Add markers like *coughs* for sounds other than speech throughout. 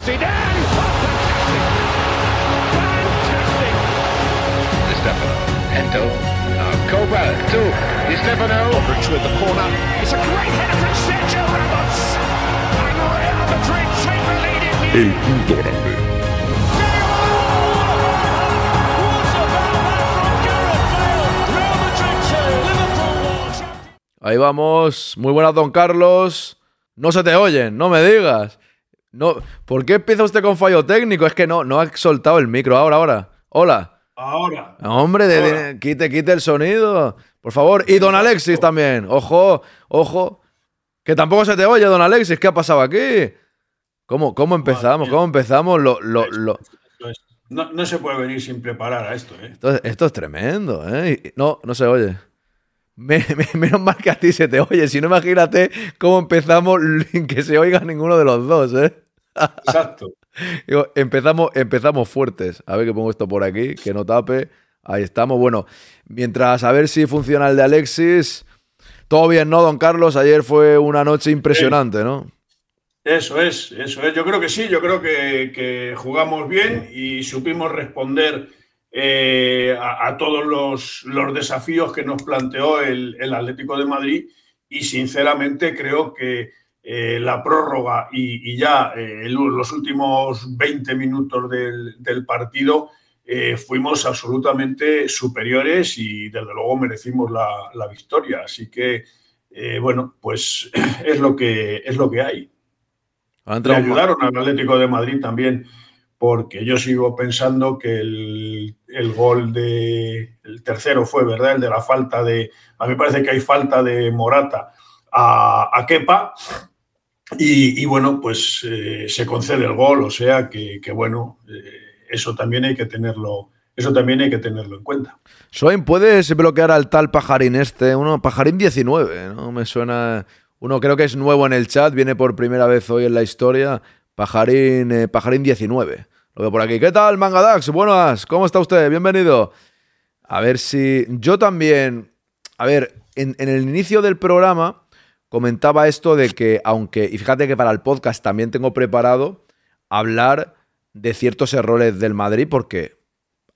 Fantastic! A great. Ahí vamos. Muy buenas, don Carlos. No se te oyen, no me digas. No, ¿Por qué empieza usted con fallo técnico? Es que no, no ha soltado el micro. Ahora, ahora. Hola. Ahora. Hombre, de- de- quite, quite el sonido. Por favor. Y don Alexis también. Ojo, ojo. Que tampoco se te oye, don Alexis. ¿Qué ha pasado aquí? ¿Cómo, cómo empezamos? ¿Cómo empezamos? Lo, lo, lo- No, no se puede venir sin preparar a esto, ¿eh? Esto, es- esto es tremendo, ¿eh? No, no se oye. Me- me- menos mal que a ti se te oye. Si no, imagínate cómo empezamos sin que se oiga ninguno de los dos, ¿eh? Exacto. *laughs* Digo, empezamos, empezamos fuertes. A ver que pongo esto por aquí, que no tape. Ahí estamos. Bueno, mientras a ver si funciona el de Alexis. Todo bien, ¿no, don Carlos? Ayer fue una noche impresionante, ¿no? Eso es, eso es. Yo creo que sí, yo creo que, que jugamos bien y supimos responder eh, a, a todos los, los desafíos que nos planteó el, el Atlético de Madrid y sinceramente creo que eh, la prórroga y, y ya eh, los últimos 20 minutos del, del partido fuimos absolutamente superiores y desde luego merecimos la, la victoria. Así que, bueno, pues *clears throat* es lo que, es lo que hay. Le ayudaron al Atlético de Madrid también, porque yo sigo pensando que el, el gol de. El tercero fue, ¿verdad? El de la falta de. A mí me parece que hay falta de Morata a, a Kepa. Y, y bueno, pues eh, se concede el gol, o sea que, que bueno, eh, eso también hay que tenerlo. Eso también hay que tenerlo en cuenta. Soin, ¿puedes bloquear al tal pajarín este? Uno, pajarín 19, ¿no? Me suena. Uno creo que es nuevo en el chat, viene por primera vez hoy en la historia. Pajarín, eh, pajarín 19. Lo veo por aquí. ¿Qué tal, Mangadax? Buenas, ¿cómo está usted? Bienvenido. A ver si. Yo también. A ver, en, en el inicio del programa comentaba esto de que, aunque. Y fíjate que para el podcast también tengo preparado hablar de ciertos errores del Madrid, porque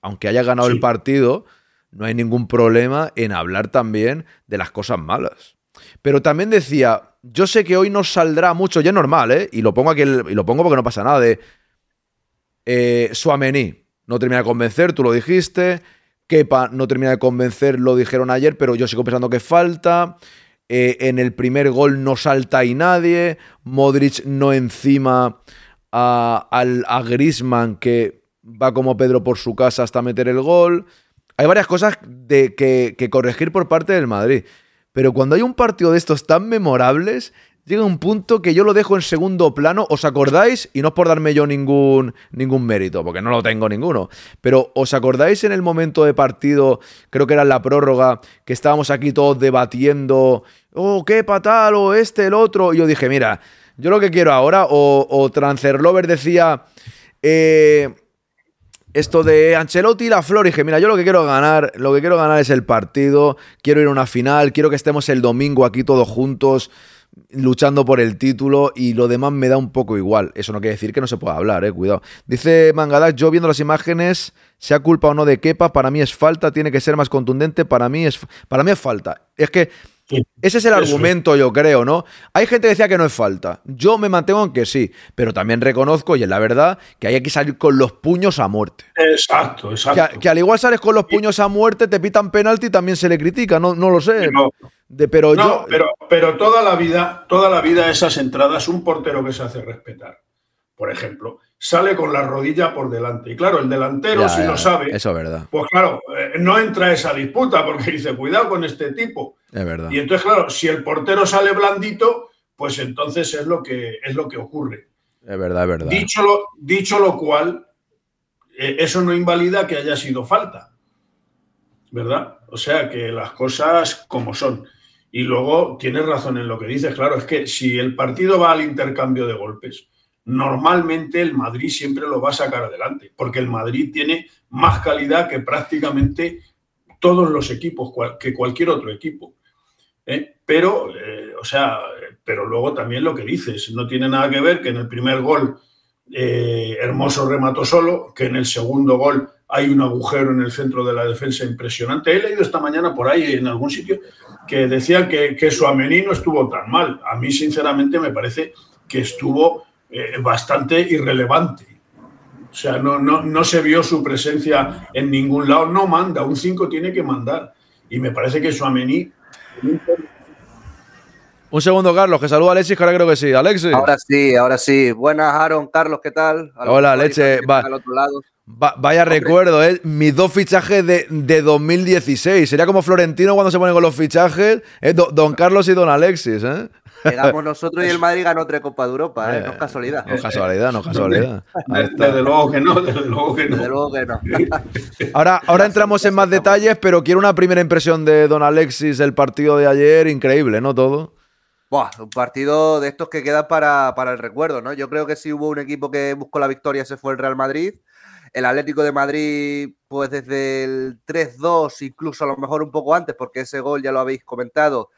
aunque haya ganado Sí. el partido, no hay ningún problema en hablar también de las cosas malas. Pero también decía, yo sé que hoy no saldrá mucho, ya es normal, ¿eh? Y lo pongo aquí, y lo pongo porque no pasa nada, de eh, Suamení no termina de convencer, tú lo dijiste, Kepa no termina de convencer, lo dijeron ayer, pero yo sigo pensando que falta. Eh, en el primer gol no salta ahí nadie, Modric no encima a, a Griezmann que va como Pedro por su casa hasta meter el gol. Hay varias cosas de, que corregir por parte del Madrid. Pero cuando hay un partido de estos tan memorables, llega un punto que yo lo dejo en segundo plano. ¿Os acordáis? Y no es por darme yo ningún, ningún mérito, porque no lo tengo ninguno. Pero ¿os acordáis en el momento de partido, creo que era en la prórroga, que estábamos aquí todos debatiendo, oh, qué patal, o este, el otro? Y yo dije, mira, yo lo que quiero ahora, o, o Transferlover decía, eh, esto de Ancelotti y la Flor, y dije, mira, yo lo que quiero ganar, lo que quiero ganar es el partido, quiero ir a una final, quiero que estemos el domingo aquí todos juntos luchando por el título y lo demás me da un poco igual. Eso no quiere decir que no se pueda hablar, eh, cuidado. Dice Mangadak, yo viendo las imágenes, sea culpa o no de Kepa, para mí es falta, tiene que ser más contundente, para mí es para mí es falta. Es que ese es el argumento, yo creo, ¿no? Hay gente que decía que no es falta. Yo me mantengo en que sí, pero también reconozco, y es la verdad, que hay que salir con los puños a muerte. Exacto, exacto. que al igual sales con los puños a muerte, te pitan penalti y también se le critica, no, no lo sé. No, De- pero no, yo. pero, pero toda la vida, toda la vida esas entradas, un portero que se hace respetar, por ejemplo, sale con la rodilla por delante. Y claro, el delantero, Ya, si ya, lo sabe, Eso es verdad, pues claro, eh, no entra esa disputa porque *laughs* dice, cuidado con este tipo. es verdad. Y entonces, claro, si el portero sale blandito, pues entonces es lo que, es lo que ocurre. Es verdad, es verdad. Dicho lo, dicho lo cual, eh, eso no invalida que haya sido falta. ¿Verdad? O sea, que las cosas como son. Y luego tienes razón en lo que dices, claro, es que si el partido va al intercambio de golpes, normalmente el Madrid siempre lo va a sacar adelante, porque el Madrid tiene más calidad que prácticamente todos los equipos, que cualquier otro equipo. ¿eh? Pero, eh, o sea, pero luego también lo que dices, no tiene nada que ver que en el primer gol eh, Hermoso remató solo, que en el segundo gol hay un agujero en el centro de la defensa impresionante. He leído esta mañana por ahí en algún sitio que decía que, que su no estuvo tan mal. A mí, sinceramente, me parece que estuvo eh, bastante irrelevante. O sea, no, no, no se vio su presencia en ningún lado. No manda, un 5 tiene que mandar. Y me parece que Suamení un segundo, Carlos, que saluda a Alexis, que ahora creo que sí. Alexis. Ahora sí, ahora sí. Buenas, Aaron. Carlos, ¿qué tal? Hola, Leche. vaya recuerdo, ¿eh? Mis dos fichajes de, de, 2016. Sería como Florentino cuando se pone con los fichajes. ¿eh? don Carlos y don Alexis, ¿eh? Quedamos nosotros y el *laughs* Madrid ganó tres Copas de Europa, ¿eh? No es casualidad. No es casualidad, no es casualidad. Desde luego que no, desde luego que no. Desde luego que no. *laughs* Ahora, ahora entramos en más detalles, pero quiero una primera impresión de don Alexis del partido de ayer. Increíble, ¿no? Todo un partido de estos que queda para, el recuerdo, ¿no? Yo creo que si hubo un equipo que buscó la victoria, se fue el Real Madrid. El Atlético de Madrid, pues desde el 3-2, incluso a lo mejor un poco antes, porque ese gol ya lo habéis comentado,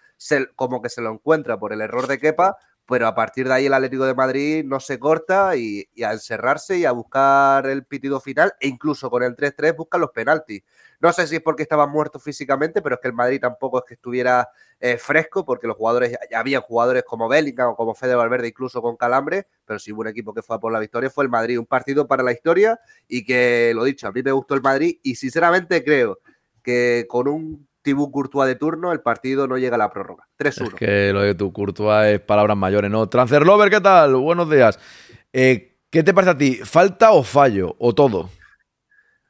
como que se lo encuentra por el error de Kepa, pero a partir de ahí el Atlético de Madrid no se corta y, y, a encerrarse y a buscar el pitido final e incluso con el 3-3 buscan los penaltis. No sé si es porque estaba muerto físicamente, pero es que el Madrid tampoco es que estuviera eh, fresco, porque los jugadores, ya había jugadores como Bellingham o como Fede Valverde, incluso con calambre, pero si hubo un equipo que fue a por la victoria, fue el Madrid. Un partido para la historia y que, lo dicho, a mí me gustó el Madrid y sinceramente creo que con un Tibú Courtois de turno, el partido no llega a la prórroga. 3-1. Es que lo de tu Courtois es palabras mayores, ¿no? Transfer Lover, ¿qué tal? Buenos días. Eh, ¿Qué te parece a ti? ¿Falta o fallo? ¿O todo?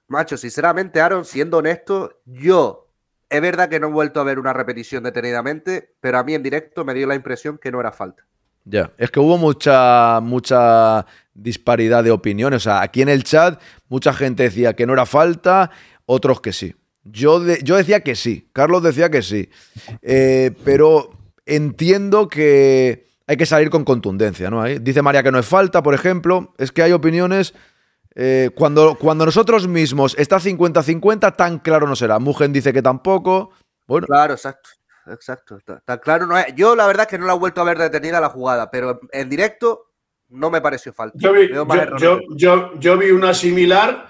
Macho, sinceramente, Aaron, siendo honesto, yo es verdad que no he vuelto a ver una repetición detenidamente, pero a mí en directo me dio la impresión que no era falta. Ya, es que hubo mucha, mucha disparidad de opiniones. O sea, aquí en el chat mucha gente decía que no era falta, otros que sí. Yo, yo decía que sí, Carlos decía que sí. Eh, pero entiendo que hay que salir con contundencia, ¿no? Dice María que no es falta, por ejemplo. Es que hay opiniones eh, cuando, cuando nosotros mismos está 50-50, tan claro no será. Mugen dice que tampoco. Bueno. Claro, exacto. Exacto. Tan claro no es. Yo la verdad es que no la he vuelto a ver detenida la jugada, pero en directo no me pareció falta. Yo vi, yo, vi una similar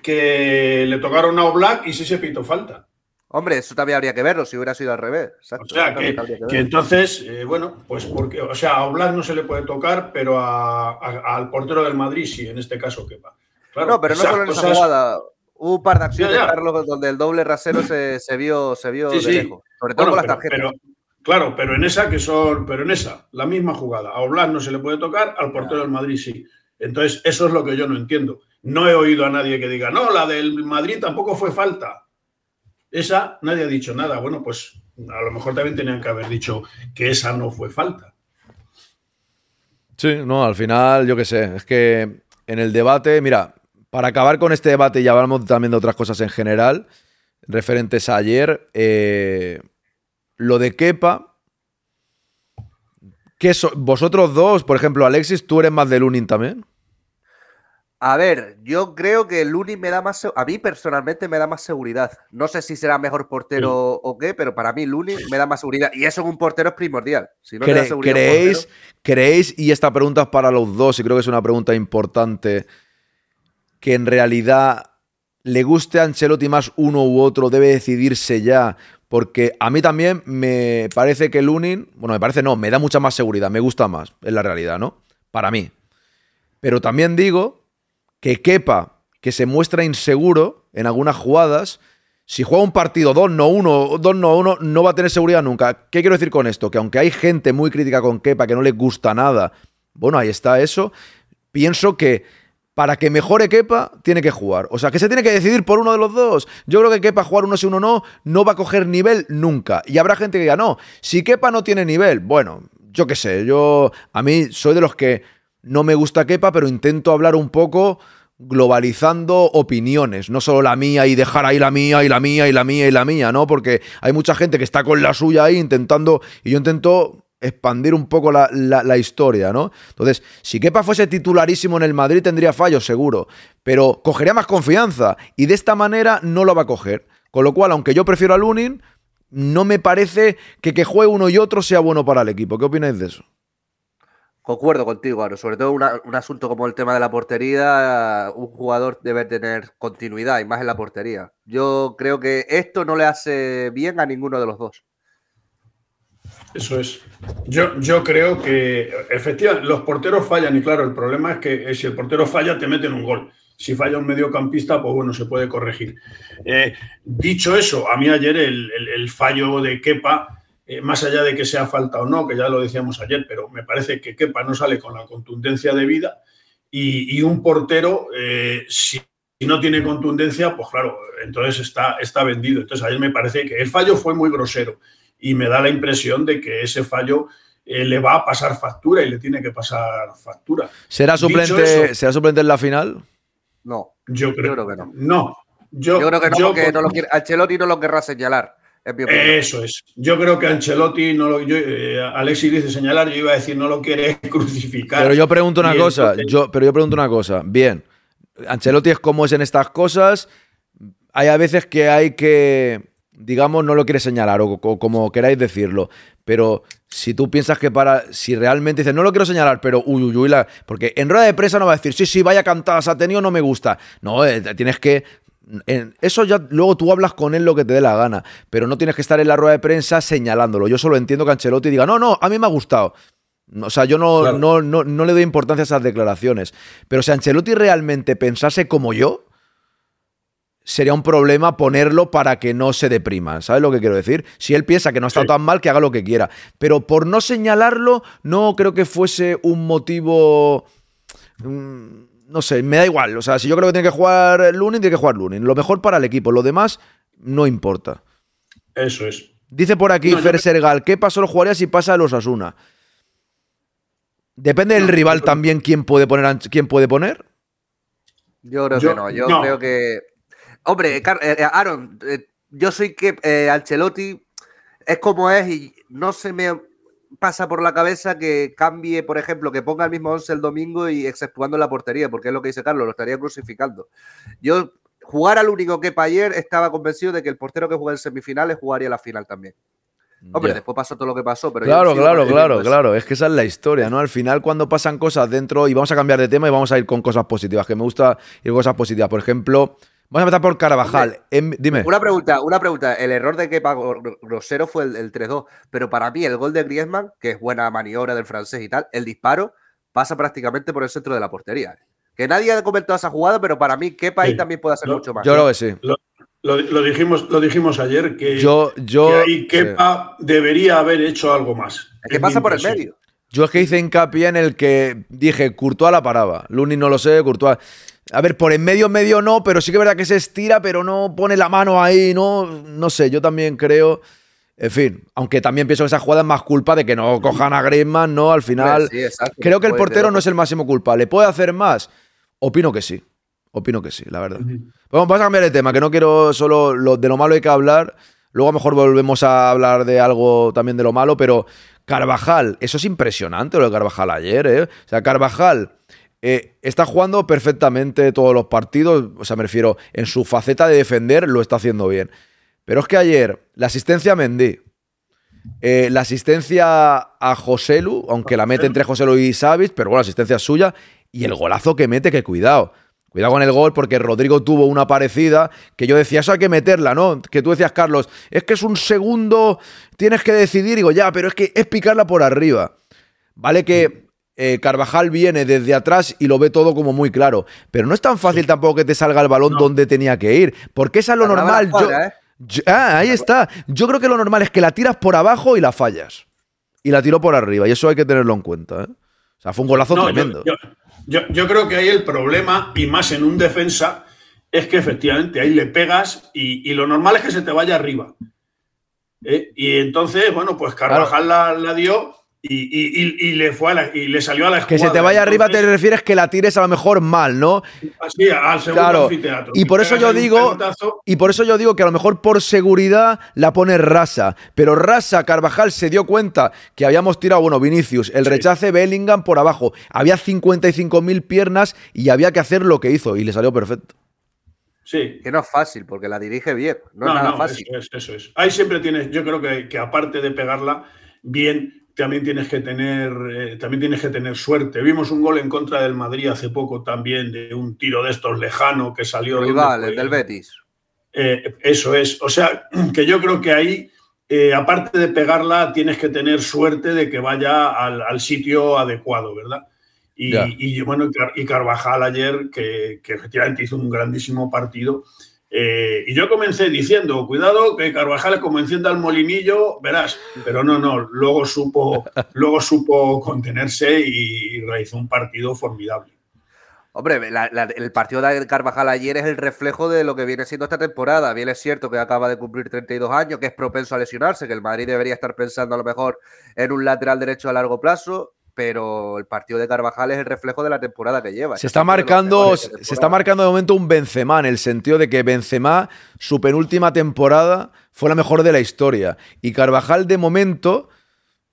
que le tocaron a Oblak y sí se pintó falta. Hombre, eso también habría que verlo si hubiera sido al revés. o sea, que, entonces, eh, bueno, pues porque, o sea, a Oblak no se le puede tocar, pero al portero del Madrid sí, en este caso quepa. no, pero no solo en esa jugada. Hubo un par de acciones, Carlos, donde el doble rasero se, vio, se vio de lejos. Sobre todo con las tarjetas. claro, pero en esa que son, pero en esa, la misma jugada. A Oblak no se le puede tocar, al portero del Madrid sí. Entonces, eso es lo que yo no entiendo. No he oído a nadie que diga, no, la del Madrid tampoco fue falta. Esa nadie ha dicho nada. Bueno, pues a lo mejor también tenían que haber dicho que esa no fue falta. Sí, no, al final, yo qué sé, es que en el debate, mira, para acabar con este debate y hablamos también de otras cosas en general, referentes a ayer, eh, lo de Kepa, que vosotros dos, por ejemplo, Alexis, tú eres más de Lunin también. A ver, yo creo que Luni me da más. A mí personalmente me da más seguridad. No sé si será mejor portero o qué, pero para mí Luni me da más seguridad. Y eso en un portero es primordial. Si no ¿Creéis, ¿Creéis, y esta pregunta es para los dos, y creo que es una pregunta importante, que en realidad le guste a Ancelotti más uno u otro, debe decidirse ya? Porque a mí también me parece que Lunin, bueno, me parece no, me da mucha más seguridad, me gusta más, es la realidad, ¿no? Para mí. Pero también digo que quepa, que se muestra inseguro en algunas jugadas, si juega un partido 2 no 1, 2 no 1, no va a tener seguridad nunca. ¿Qué quiero decir con esto? Que aunque hay gente muy crítica con Kepa, que no le gusta nada, bueno, ahí está eso, pienso que para que mejore Kepa, tiene que jugar. O sea, que se tiene que decidir por uno de los dos. Yo creo que Kepa jugar uno sí, uno no, no va a coger nivel nunca. Y habrá gente que diga, no, si Kepa no tiene nivel, bueno, yo qué sé, yo a mí soy de los que no me gusta Kepa, pero intento hablar un poco globalizando opiniones, no solo la mía y dejar ahí la mía y la mía y la mía y la mía, ¿no? Porque hay mucha gente que está con la suya ahí intentando, y yo intento expandir un poco la, historia, ¿no? Entonces, si Kepa fuese titularísimo en el Madrid tendría fallos, seguro, pero cogería más confianza y de esta manera no lo va a coger. Con lo cual, aunque yo prefiero a Lunin, no me parece que que juegue uno y otro sea bueno para el equipo. ¿Qué opináis de eso? Concuerdo contigo, Aro. Sobre todo una- un asunto como el tema de la portería, un jugador debe tener continuidad y más en la portería. Yo creo que esto no le hace bien a ninguno de los dos. Eso es. Yo, yo creo que efectivamente los porteros fallan y claro, el problema es que eh, si el portero falla te meten un gol. Si falla un mediocampista, pues bueno, se puede corregir. Eh, dicho eso, a mí ayer el, el- el fallo de Kepa, eh, más allá de que sea falta o no, que ya lo decíamos ayer, pero me parece que Kepa no sale con la contundencia de vida y, y un portero, eh, si si no tiene contundencia, pues claro, entonces está, está vendido. Entonces ayer me parece que el fallo fue muy grosero y me da la impresión de que ese fallo eh, le va a pasar factura y le tiene que pasar factura. ¿Será suplente, eso- ¿será suplente en la final? No, Yo creo, creo que no. No. Yo, yo creo que no, yo porque no lo quiere, Ancelotti no lo querrá señalar. Eso es. Yo creo que Ancelotti, no lo, yo, eh, Alexis dice señalar, yo iba a decir no lo quiere *laughs* crucificar. Pero yo pregunto una cosa, entonces- yo, pero yo pregunto una cosa. Bien, Ancelotti es como es en estas cosas. Hay a veces que hay que, digamos, no lo quiere señalar o, o como queráis decirlo. Pero si tú piensas que para, si realmente dices, no lo quiero señalar, pero uy, uy, uy, la- porque en rueda de prensa no va a decir, sí, sí, vaya cantadas ha tenido, no me gusta. No, eh, tienes que en- eso ya luego tú hablas con él lo que te dé la gana, pero no tienes que estar en la rueda de prensa señalándolo. Yo solo entiendo que Ancelotti diga, no, no, a mí me ha gustado. O sea, yo no, Claro. no, no, no le doy importancia a esas declaraciones. Pero si Ancelotti realmente pensase como yo, sería un problema ponerlo para que no se deprima. ¿Sabes lo que quiero decir? Si él piensa que no ha estado Sí. tan mal, que haga lo que quiera. Pero por no señalarlo, no creo que fuese un motivo. mm, No sé, me da igual. O sea, si yo creo que tiene que jugar Lunin, tiene que jugar Lunin. Lo mejor para el equipo. Lo demás no importa. Eso es. Dice por aquí No, Fer Sergal, ¿qué pasó lo jugaría si pasa a los Asuna? Depende del No, rival también quién puede poner. ¿Quién puede poner? Yo creo Yo- que no. Yo no. creo que. Hombre, Car- eh, Aaron, eh, yo soy que eh, Ancelotti es como es y no se me pasa por la cabeza que cambie, por ejemplo, que ponga el mismo 11 el domingo y exceptuando la portería, porque es lo que dice Carlos, lo estaría crucificando. Yo, jugar al único que ayer estaba convencido de que el portero que juega en semifinales jugaría la final también. Hombre, después pasó todo lo que pasó, pero Claro, claro, claro, claro. Es que esa es la historia, ¿no? Al final, cuando pasan cosas dentro, y vamos a cambiar de tema y vamos a ir con cosas positivas, que me gusta ir con cosas positivas. Por ejemplo, vamos a empezar por Carvajal. Em- dime. Una pregunta, una pregunta. El error de Kepa gr- grosero fue el, el 3-2, pero para mí el gol de Griezmann, que es buena maniobra del francés y tal, el disparo pasa prácticamente por el centro de la portería. Que nadie ha comentado esa jugada, pero para mí Kepa ahí Sí. también puede hacer Lo- mucho más. Yo creo que sí. Lo, lo dijimos, lo dijimos ayer que, Yo, yo, que ahí sí. Kepa debería haber hecho algo más. es que pasa por el medio. yo es que hice hincapié en el que dije, Courtois la paraba. Luni no lo sé, Courtois. A ver, por en medio, medio no, pero sí que es verdad que se estira, pero no pone la mano ahí, no, no sé, yo también creo. En fin, aunque también pienso que esa jugada es más culpa de que no cojan a Griezmann, ¿no? Al final, Sí, exacto. creo que el portero no es el máximo culpable. ¿Puede hacer más? Opino que sí. Opino que sí, la verdad. Vamos, vamos a cambiar de tema, que no quiero solo lo, de lo malo hay que hablar. Luego a lo mejor volvemos a hablar de algo también de lo malo, pero Carvajal, eso es impresionante lo de Carvajal ayer, ¿eh? O sea, Carvajal eh, está jugando perfectamente todos los partidos, o sea, me refiero, en su faceta de defender lo está haciendo bien. Pero es que ayer, la asistencia a Mendy, eh, la asistencia a Joselu, aunque la mete entre Joselu y Savic, pero bueno, la asistencia es suya, y el golazo que mete, que cuidado. Cuidado con el gol, porque Rodrigo tuvo una parecida que yo decía, eso hay que meterla, ¿no? Que tú decías, Carlos, es que es un segundo, tienes que decidir. Digo, ya, pero es que es picarla por arriba. Vale que eh, Carvajal viene desde atrás y lo ve todo como muy claro. Pero no es tan fácil tampoco que te salga el balón No. donde tenía que ir. Porque esa es lo La normal. Yo- ¿eh? yo- ah, ahí está. Yo creo que lo normal es que la tiras por abajo y la fallas. Y la tiró por arriba. Y eso hay que tenerlo en cuenta. ¿eh? O sea, fue un golazo No, tremendo. Yo, yo- yo creo que ahí el problema, y más en un defensa, es que efectivamente ahí le pegas y, y lo normal es que se te vaya arriba. ¿Eh? Y entonces, bueno, pues Carvajal la, la dio y, y- y- y le fue a la- y le salió a la que se te vaya arriba te refieres que la tires a lo mejor mal, ¿no? así, al segundo Claro. anfiteatro. Y por eso yo digo- Y por eso yo digo que a lo mejor por seguridad la pone Rasa. Pero Rasa, Carvajal se dio cuenta que habíamos tirado, bueno, Vinicius, el Sí. rechace Bellingham por abajo. Había 55.000 piernas y había que hacer lo que hizo y le salió perfecto. Sí. Que no es fácil, porque la dirige bien. No, No, es nada no, fácil. Eso es, eso es. Ahí siempre tienes, yo creo que, que aparte de pegarla bien, también tienes que tener, eh, también tienes que tener suerte. Vimos un gol en contra del Madrid hace poco también de un tiro de estos lejano que salió. Rival, el del Betis. Eh, eso es. O sea, *clears throat* que yo creo que ahí, eh, aparte de pegarla, tienes que tener suerte de que vaya al, sitio adecuado, ¿verdad? Y, bueno, y Carvajal ayer, que, que efectivamente hizo un grandísimo partido, eh, y yo comencé diciendo, cuidado, que Carvajal como encienda el molinillo, verás, pero no, no, luego supo, *laughs* luego supo contenerse y realizó un partido formidable. Hombre, el partido de Carvajal ayer es el reflejo de lo que viene siendo esta temporada. Bien es cierto que acaba de cumplir 32 años, que es propenso a lesionarse, que el Madrid debería estar pensando a lo mejor en un lateral derecho a largo plazo pero el partido de Carvajal es el reflejo de la temporada que lleva. Se está marcando, se está marcando de momento un Benzema en el sentido de que Benzema su penúltima temporada fue la mejor de la historia y Carvajal de momento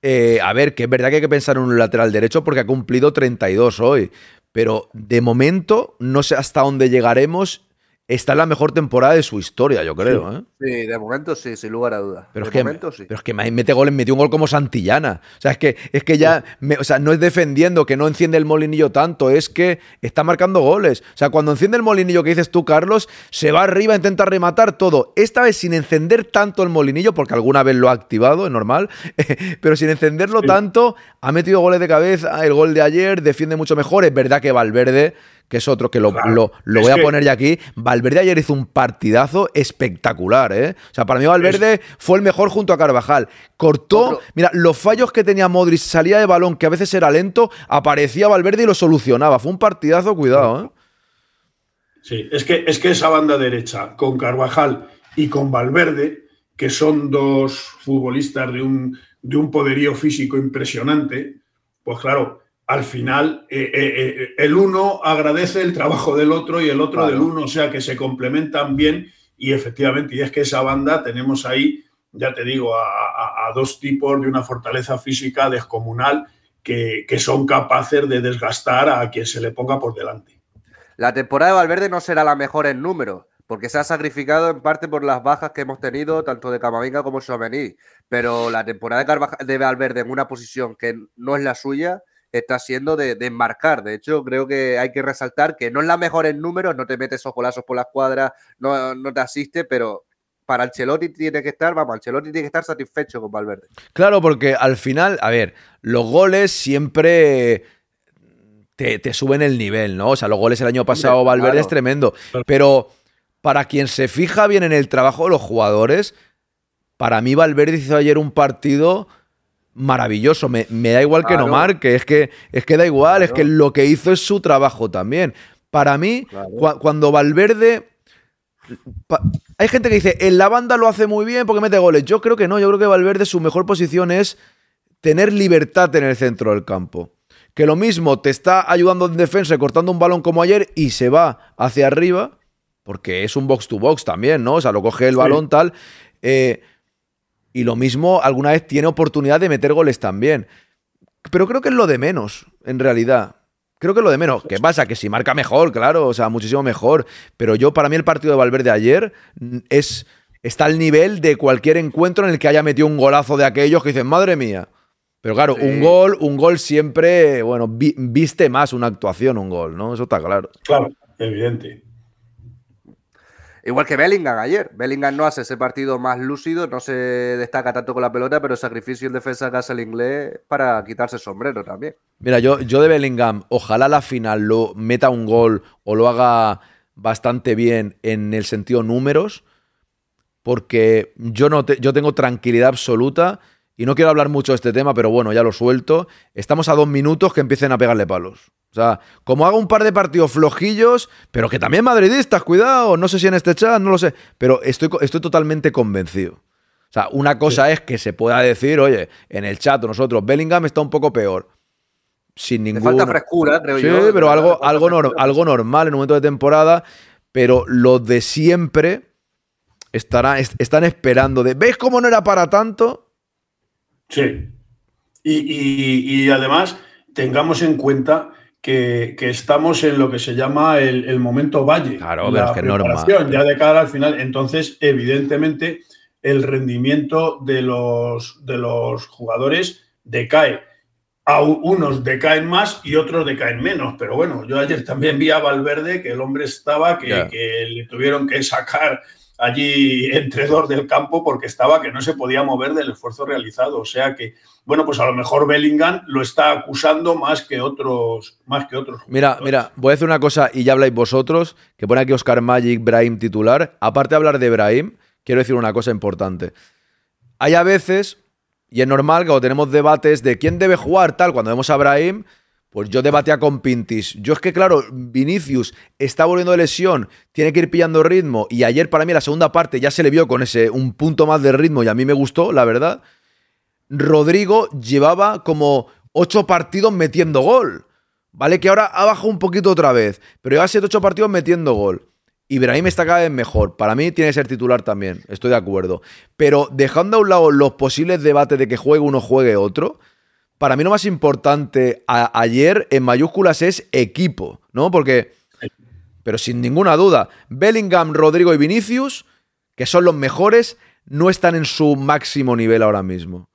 eh, a ver, que es verdad que hay que pensar en un lateral derecho porque ha cumplido 32 hoy, pero de momento no sé hasta dónde llegaremos Está en la mejor temporada de su historia, yo creo. Sí, ¿eh? sí de momento sí, sin lugar a dudas. Pero, es que, pero es que mete goles, metió un gol como Santillana. O sea, es que, es que ya, o sea, no es defendiendo que no enciende el molinillo tanto, es que está marcando goles. O sea, cuando enciende el molinillo que dices tú, Carlos, se va arriba, intenta rematar todo. Esta vez sin encender tanto el molinillo, porque alguna vez lo ha activado, es normal, *laughs* pero sin encenderlo tanto, ha metido goles de cabeza. El gol de ayer defiende mucho mejor. Es verdad que Valverde que es otro que lo, lo, voy a poner ya aquí. Valverde ayer hizo un partidazo espectacular, ¿eh? O sea, para mí Valverde fue el mejor junto a Carvajal. Cortó, mira, los fallos que tenía Modric, salía de balón, que a veces era lento, aparecía Valverde y lo solucionaba. Fue un partidazo, cuidado, ¿eh? Sí, es que, es que esa banda derecha con Carvajal y con Valverde, que son dos futbolistas de un, de un poderío físico impresionante, pues claro, al final eh, eh, eh, el uno agradece el trabajo del otro y el otro del uno, o sea que se complementan bien y efectivamente, y es que esa banda tenemos ahí, ya te digo, a, dos tipos de una fortaleza física descomunal que, son capaces de desgastar a quien se le ponga por delante. La temporada de Valverde no será la mejor en número, porque se ha sacrificado en parte por las bajas que hemos tenido, tanto de Camavinga como Chouameni. Pero la temporada de, de Valverde en una posición que no es la suya, está siendo de, de, enmarcar. De hecho, creo que hay que resaltar que no es la mejor en números, no te metes ojolazos por la escuadra, no, no te asiste, pero para Ancelotti tiene que estar, vamos, Ancelotti tiene que estar satisfecho con Valverde. Claro, porque al final, a ver, los goles siempre te, te suben el nivel, ¿no? O sea, los goles el año pasado Valverde es tremendo, pero para quien se fija bien en el trabajo de los jugadores, para mí Valverde hizo ayer un partido maravilloso. Me, da igual que no marque, es que, es que da igual, es que lo que hizo es su trabajo también. Para mí, cuando Valverde. hay gente que dice, en la banda lo hace muy bien porque mete goles. Yo creo que no, yo creo que Valverde su mejor posición es tener libertad en el centro del campo. Que lo mismo te está ayudando en defensa cortando un balón como ayer y se va hacia arriba, porque es un box to box también, ¿no? O sea, lo coge el balón tal. Eh, y lo mismo, alguna vez tiene oportunidad de meter goles también. Pero creo que es lo de menos, en realidad. Creo que es lo de menos. ¿Qué pasa? Que si marca mejor, claro, o sea, muchísimo mejor. Pero yo, para mí, el partido de Valverde ayer es, está al nivel de cualquier encuentro en el que haya metido un golazo de aquellos que dicen, madre mía. Pero claro, un gol, un gol siempre, bueno, viste más una actuación, un gol, ¿no? Eso está claro. Claro, evidente. Igual que Bellingham ayer. Bellingham no hace ese partido más lúcido, no se destaca tanto con la pelota, pero el sacrificio en defensa que hace el inglés para quitarse el sombrero también. Mira, yo, yo de Bellingham, ojalá la final lo meta un gol o lo haga bastante bien en el sentido números, porque yo, no yo tengo tranquilidad absoluta y no quiero hablar mucho de este tema, pero bueno, ya lo suelto. Estamos a dos minutos que empiecen a pegarle palos. O sea, como haga un par de partidos flojillos, pero que también madridistas, cuidado, no sé si en este chat, no lo sé, pero estoy, estoy totalmente convencido. O sea, una cosa es que se pueda decir, oye, en el chat nosotros, Bellingham está un poco peor. Sin ninguna. falta frescura, creo yo. Sí, pero algo, algo, algo normal en un momento de temporada, pero lo de siempre estará, están esperando de, ¿ves cómo no era para tanto? Sí. y además, tengamos en cuenta que, estamos en lo que se llama el, momento valle. Claro, la que Ya de cara al final. Entonces, evidentemente, el rendimiento de los, de los jugadores decae. A unos decaen más y otros decaen menos. Pero bueno, yo ayer también vi a Valverde que el hombre estaba, que le tuvieron que sacar allí *laughs* entre dos del campo porque estaba que no se podía mover del esfuerzo realizado. O sea que, bueno, pues a lo mejor Bellingham lo está acusando más que otros, más que otros. Mira, mira, voy a decir una cosa y ya habláis vosotros, que pone aquí Oscar Magic, Brahim titular. Aparte de hablar de Brahim, quiero decir una cosa importante. Hay a veces, y es normal que cuando tenemos debates de quién debe jugar tal, cuando vemos a Brahim, pues yo debatía con Pintis. Yo es que, claro, Vinicius está volviendo de lesión, tiene que ir pillando ritmo, y ayer para mí la segunda parte ya se le vio con ese un punto más de ritmo y a mí me gustó, la verdad. Rodrigo llevaba como ocho partidos metiendo gol. Vale, que ahora ha bajado un poquito otra vez, pero lleva siete, ocho partidos metiendo gol. Ibrahim está cada vez mejor. Para mí tiene que ser titular también, estoy de acuerdo. Pero dejando a un lado los posibles debates de que juegue uno juegue otro, para mí lo más importante ayer en mayúsculas es equipo, ¿no? Porque, pero sin ninguna duda, Bellingham, Rodrigo y Vinicius, que son los mejores, no están en su máximo nivel ahora mismo.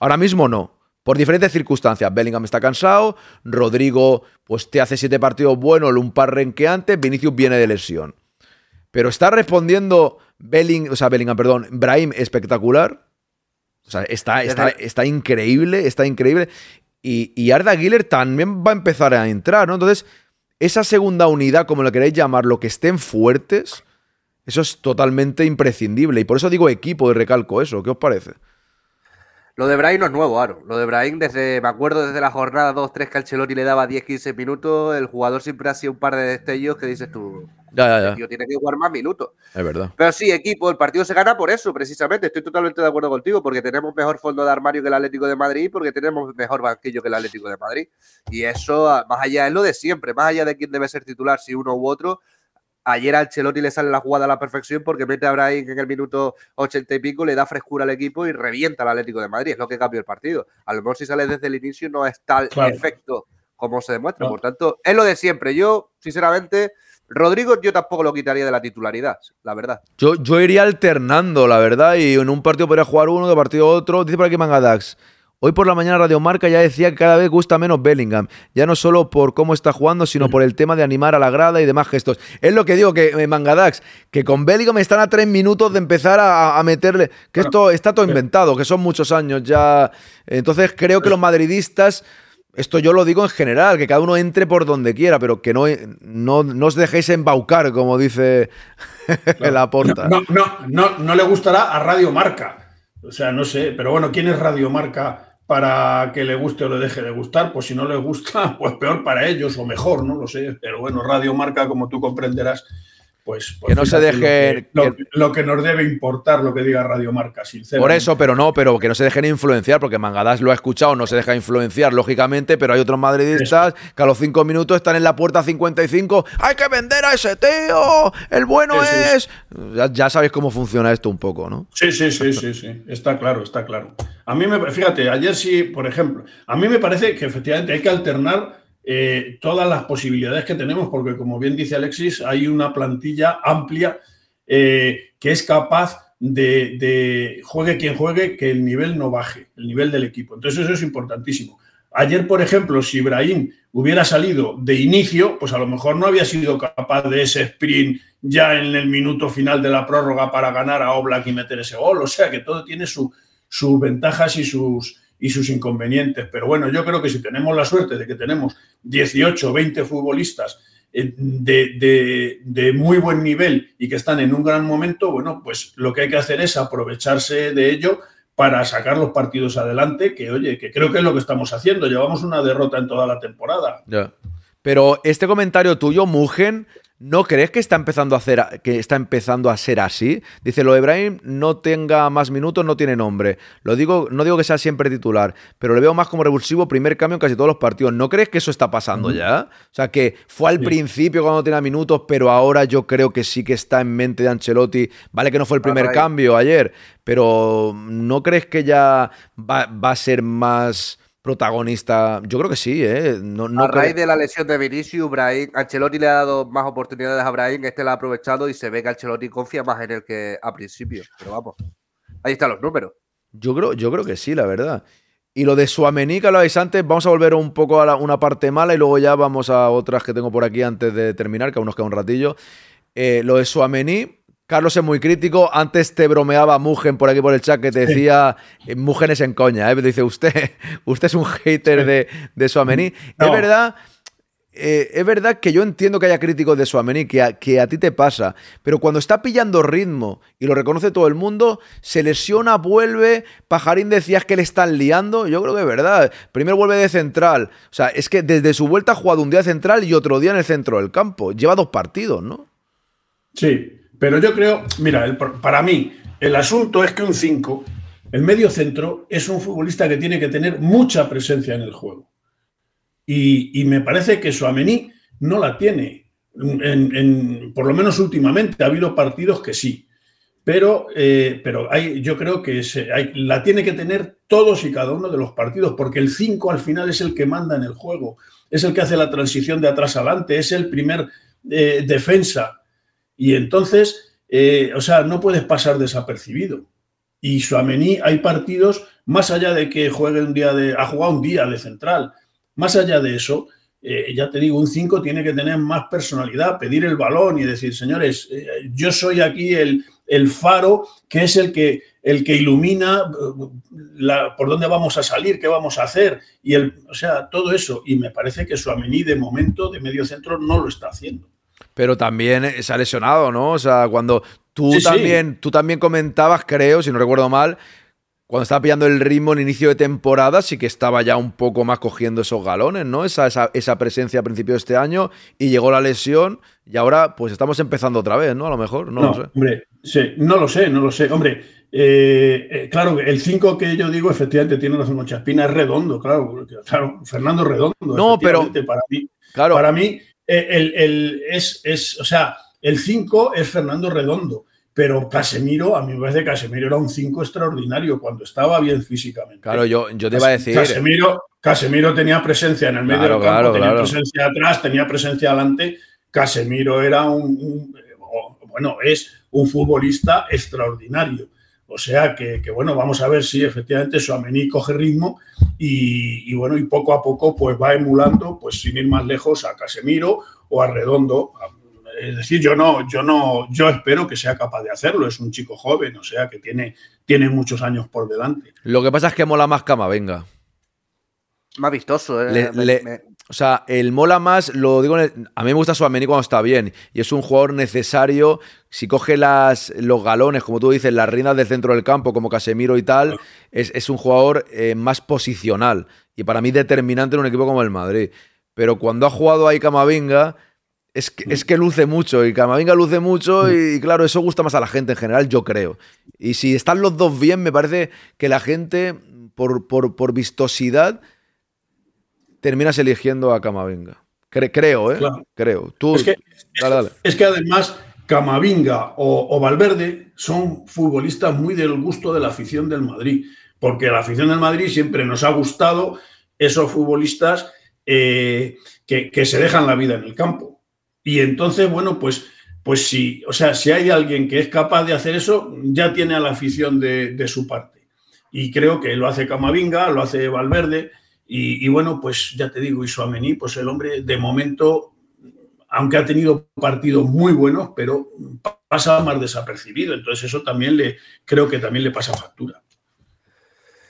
Ahora mismo no. Por diferentes circunstancias. Bellingham está cansado, Rodrigo pues te hace siete partidos buenos, un par renqueantes, Vinicius viene de lesión. Pero está respondiendo Belling, o sea, Bellingham, perdón, Brahim espectacular. O sea, está, está, está increíble, está increíble. Y, y Arda Güler también va a empezar a entrar, ¿no? Entonces, esa segunda unidad, como lo queréis llamar, lo que estén fuertes, eso es totalmente imprescindible. Y por eso digo equipo y recalco eso. ¿Qué os parece? Lo de Brahim no es nuevo, Aro. Lo de Brahim, desde, me acuerdo desde la jornada 2-3 que Ancelotti le daba 10-15 minutos, el jugador siempre ha sido un par de destellos que dices tú, Ya, ya, ya. tío, tiene que jugar más minutos. Es verdad. Pero sí, equipo, el partido se gana por eso, precisamente. Estoy totalmente de acuerdo contigo, porque tenemos mejor fondo de armario que el Atlético de Madrid, porque tenemos mejor banquillo que el Atlético de Madrid. Y eso, ah, más allá, es lo de siempre, más allá de quién debe ser titular, si uno u otro. Ayer a Ancelotti le sale la jugada a la perfección porque mete a Brahim en el minuto ochenta y pico, le da frescura al equipo y revienta al Atlético de Madrid. Es lo que cambió el partido. A lo mejor si sale desde el inicio no es tal Claro. efecto como se demuestra. Por tanto, es lo de siempre. Yo, sinceramente, Rodrigo yo tampoco lo quitaría de la titularidad, la verdad. Yo, yo iría alternando, la verdad, y en un partido podría jugar uno, de partido otro. Dice por aquí Mangadax. Hoy por la mañana Radio Marca ya decía que cada vez gusta menos Bellingham. Ya no solo por cómo está jugando, sino por el tema de animar a la grada y demás gestos. Es lo que digo, que eh, Mangadax, que con Bellingham están a tres minutos de empezar a, a meterle. Que esto está todo inventado, que son muchos años ya. Entonces creo que los madridistas. Esto yo lo digo en general, que cada uno entre por donde quiera, pero que no, no, no os dejéis embaucar, como dice *laughs* la porta. No, no, no, no le gustará a Radio Marca. O sea, no sé, pero bueno, ¿quién es Radio Marca para que le guste o le deje de gustar? Pues si no le gusta, *laughs* pues peor para ellos o mejor, no lo sé. Pero bueno, Radio Marca, como tú comprenderás, pues. pues Que no se dejen- Lo que, que- lo- lo que nos debe importar lo que diga Radio Marca, sinceramente. Por eso, pero no, pero que no se dejen influenciar, porque Mangadas lo ha escuchado, no se deja influenciar, lógicamente, pero hay otros madridistas que a los cinco minutos están en la puerta 55. ¡Hay que vender a ese tío! ¡El bueno es! Ya, ya sabéis cómo funciona esto un poco, ¿no? Sí, sí, sí, sí, sí. Está claro, está claro. A mí me, fíjate, ayer sí, por ejemplo, a mí me parece que efectivamente hay que alternar eh, todas las posibilidades que tenemos, porque como bien dice Alexis, hay una plantilla amplia eh, que es capaz de, juegue quien juegue, que el nivel no baje, el nivel del equipo. Entonces eso es importantísimo. Ayer, por ejemplo, si Ibrahim hubiera salido de inicio, pues a lo mejor no había sido capaz de ese sprint ya en el minuto final de la prórroga para ganar a Oblak y meter ese gol. O sea que todo tiene su, sus ventajas y sus, y sus inconvenientes. Pero bueno, yo creo que si tenemos la suerte de que tenemos 18 o 20 futbolistas eh, de, de, muy buen nivel y que están en un gran momento, bueno, pues lo que hay que hacer es aprovecharse de ello para sacar los partidos adelante, que oye, que creo que es lo que estamos haciendo. Llevamos una derrota en toda la temporada. Pero este comentario tuyo, Mugen, ¿no crees que está empezando a hacer que está empezando a ser así? Dice, lo de Ibrahim no tenga más minutos, no tiene nombre. Lo digo, no digo que sea siempre titular, pero le veo más como revulsivo primer cambio en casi todos los partidos. ¿No crees que eso está pasando uh -huh. ya? O sea, que fue al sí. principio cuando tenía minutos, pero ahora yo creo que sí que está en mente de Ancelotti. Vale que no fue el primer cambio ayer, pero ¿no crees que ya va, va a ser más protagonista. Yo creo que sí, ¿eh? No, no a raíz creo... de la lesión de Vinicius, Brahim, Ancelotti le ha dado más oportunidades a Brahim, este la ha aprovechado y se ve que Ancelotti confía más en él que a principio. Pero vamos, ahí están los números. Yo creo, yo creo que sí, la verdad. Y lo de Suamení, que hablabais antes, vamos a volver un poco a la- una parte mala y luego ya vamos a otras que tengo por aquí antes de terminar, que aún nos queda un ratillo. Eh, lo de Suamení, Carlos es muy crítico. Antes te bromeaba Mugen por aquí por el chat que te decía eh, Mugen es en coña. ¿eh? Te dice, usted, *laughs* usted es un hater de, de Suamení. No. Es verdad. eh, es verdad que yo entiendo que haya críticos de Suamení, que a, que a ti te pasa, pero cuando está pillando ritmo y lo reconoce todo el mundo, se lesiona, vuelve. Pajarín decías que le están liando. Yo creo que es verdad. Primero vuelve de central. O sea, es que desde su vuelta ha jugado un día central y otro día en el centro del campo. Lleva dos partidos, ¿no? Sí, pero yo creo, mira, para mí, el asunto es que un 5, el medio centro, es un futbolista que tiene que tener mucha presencia en el juego. Y, me parece que Suamení no la tiene. En- en- por lo menos últimamente ha habido partidos que sí. Pero, eh, pero hay, yo creo que hay- la tiene que tener todos y cada uno de los partidos, porque el 5 al final es el que manda en el juego, es el que hace la transición de atrás adelante, es el primer eh, defensa. Y entonces, eh, o sea, no puedes pasar desapercibido. Y Suamení, hay partidos, más allá de que juegue un día de. ha jugado un día de central, más allá de eso, eh, ya te digo, un 5 tiene que tener más personalidad, pedir el balón y decir, señores, eh, yo soy aquí el, el faro que es el que, el que ilumina por dónde vamos a salir, qué vamos a hacer. Y el, o sea, todo eso. Y me parece que Suamení, de momento, de medio centro, no lo está haciendo. Pero también eh, se ha lesionado, ¿no? O sea, cuando tú Sí, sí. también, tú también comentabas, creo, si no recuerdo mal, cuando estaba pillando el ritmo en inicio de temporada, sí que estaba ya un poco más cogiendo esos galones, ¿no? Esa, esa, esa presencia a principio de este año y llegó la lesión y ahora pues estamos empezando otra vez, ¿no? A lo mejor, no, No, lo sé. hombre, sí, no lo sé, no lo sé. Hombre, eh, eh, claro, el 5 que yo digo, efectivamente, tiene razón mucha espina, es redondo, claro, claro, Fernando Redondo. No, pero- Para mí, Claro, para mí el, el- es, es, o sea, el 5 es Fernando Redondo, pero Casemiro, a mí me parece que Casemiro era un 5 extraordinario cuando estaba bien físicamente. claro, yo, yo te iba a decir. Casemiro, Casemiro tenía presencia en el medio Claro, del campo, claro, tenía claro. presencia atrás, tenía presencia adelante. Casemiro era un, un- o- bueno, es un futbolista extraordinario. O sea que, bueno, vamos a ver si efectivamente Suamení coge ritmo y, bueno, y poco a poco pues va emulando, pues sin ir más lejos, a Casemiro o a Redondo. Es decir, yo no, yo no, yo espero que sea capaz de hacerlo. Es un chico joven, o sea que tiene, tiene muchos años por delante. Lo que pasa es que mola más Camavinga. Más vistoso, ¿eh? Le- Me- le- me- O sea, el mola más, lo digo, en el- a mí me gusta Suamení cuando está bien y es un jugador necesario. Si coge las, los galones, como tú dices, las riendas del centro del campo, como Casemiro y tal, es, es un jugador eh, más posicional y para mí determinante en un equipo como el Madrid. Pero cuando ha jugado ahí Camavinga, es que, es que luce mucho y Camavinga luce mucho y, claro, eso gusta más a la gente en general, yo creo. Y si están los dos bien, me parece que la gente, por, por, por vistosidad, terminas eligiendo a Camavinga. Cre- creo, ¿eh? Claro. Creo. Tú, Es que, dale, dale. es que además Camavinga o, o Valverde son futbolistas muy del gusto de la afición del Madrid, porque la afición del Madrid siempre nos ha gustado esos futbolistas eh, que, que se dejan la vida en el campo. Y entonces, bueno, pues, pues sí, o sea, si hay alguien que es capaz de hacer eso, ya tiene a la afición de, de su parte. Y creo que lo hace Camavinga, lo hace Valverde, y, y bueno, pues ya te digo, y Suamení, pues el hombre de momento aunque ha tenido partidos muy buenos, pero pasa más desapercibido. Entonces eso también le creo que también le pasa factura.